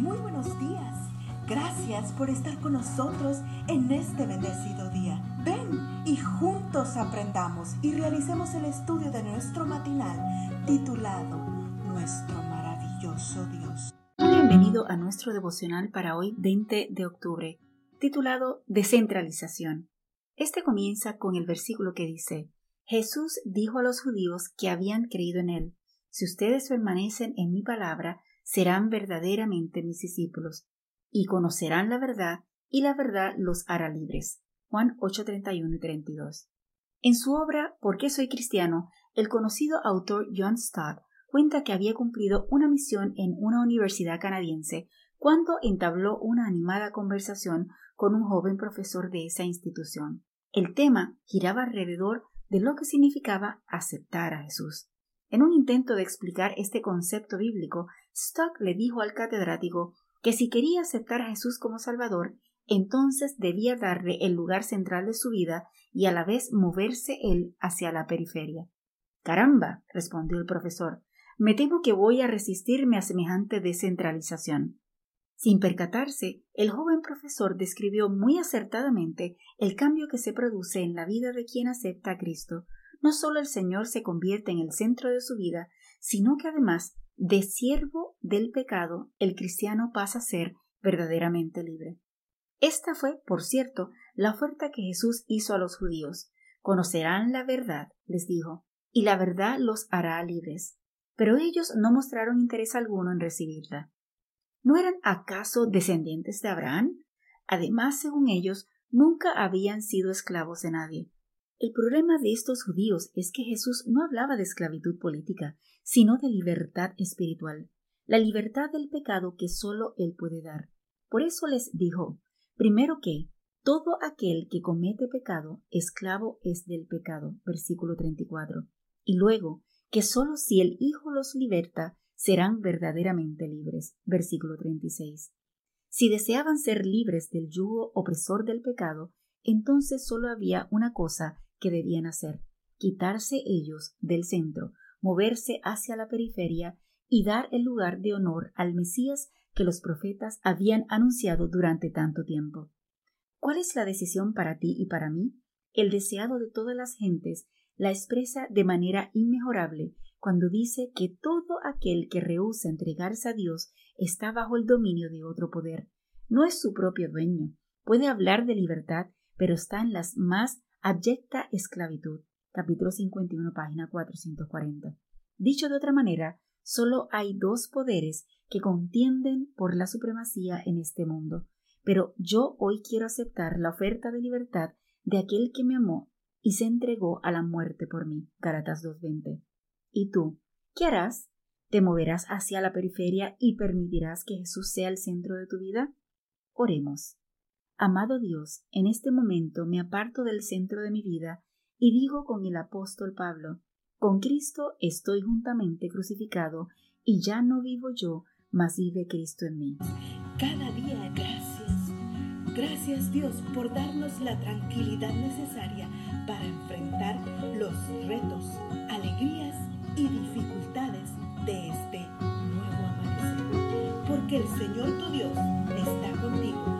Muy buenos días. Gracias por estar con nosotros en este bendecido día. Ven y juntos aprendamos y realicemos el estudio de nuestro matinal titulado Nuestro maravilloso Dios. Bienvenido a nuestro devocional para hoy 20 de octubre, titulado Descentralización. Este comienza con el versículo que dice, Jesús dijo a los judíos que habían creído en él, si ustedes permanecen en mi palabra, serán verdaderamente mis discípulos, y conocerán la verdad, y la verdad los hará libres. Juan 8, y 32. En su obra ¿Por qué soy cristiano?, el conocido autor John Stott cuenta que había cumplido una misión en una universidad canadiense cuando entabló una animada conversación con un joven profesor de esa institución. El tema giraba alrededor de lo que significaba aceptar a Jesús. En un intento de explicar este concepto bíblico, Stock le dijo al catedrático que si quería aceptar a Jesús como Salvador, entonces debía darle el lugar central de su vida y a la vez moverse él hacia la periferia. Caramba, respondió el profesor, me temo que voy a resistirme a semejante descentralización. Sin percatarse, el joven profesor describió muy acertadamente el cambio que se produce en la vida de quien acepta a Cristo. No solo el Señor se convierte en el centro de su vida, sino que además de siervo del pecado, el cristiano pasa a ser verdaderamente libre. Esta fue, por cierto, la oferta que Jesús hizo a los judíos. Conocerán la verdad, les dijo, y la verdad los hará libres. Pero ellos no mostraron interés alguno en recibirla. ¿No eran acaso descendientes de Abraham? Además, según ellos, nunca habían sido esclavos de nadie. El problema de estos judíos es que Jesús no hablaba de esclavitud política, sino de libertad espiritual, la libertad del pecado que sólo Él puede dar. Por eso les dijo, primero que todo aquel que comete pecado, esclavo es del pecado, versículo 34, y luego que sólo si el Hijo los liberta, serán verdaderamente libres, versículo 36. Si deseaban ser libres del yugo opresor del pecado, entonces sólo había una cosa que debían hacer, quitarse ellos del centro, moverse hacia la periferia y dar el lugar de honor al Mesías que los profetas habían anunciado durante tanto tiempo. ¿Cuál es la decisión para ti y para mí? El deseado de todas las gentes la expresa de manera inmejorable cuando dice que todo aquel que rehúsa entregarse a Dios está bajo el dominio de otro poder. No es su propio dueño. Puede hablar de libertad, pero está en las más Abyecta esclavitud. Capítulo 51, página 440. Dicho de otra manera, solo hay dos poderes que contienden por la supremacía en este mundo. Pero yo hoy quiero aceptar la oferta de libertad de aquel que me amó y se entregó a la muerte por mí. Galatas 2.20. ¿Y tú? ¿Qué harás? ¿Te moverás hacia la periferia y permitirás que Jesús sea el centro de tu vida? Oremos. Amado Dios, en este momento me aparto del centro de mi vida y digo con el apóstol Pablo, con Cristo estoy juntamente crucificado y ya no vivo yo, mas vive Cristo en mí. Cada día gracias. Gracias Dios por darnos la tranquilidad necesaria para enfrentar los retos, alegrías y dificultades de este nuevo amanecer. Porque el Señor tu Dios está contigo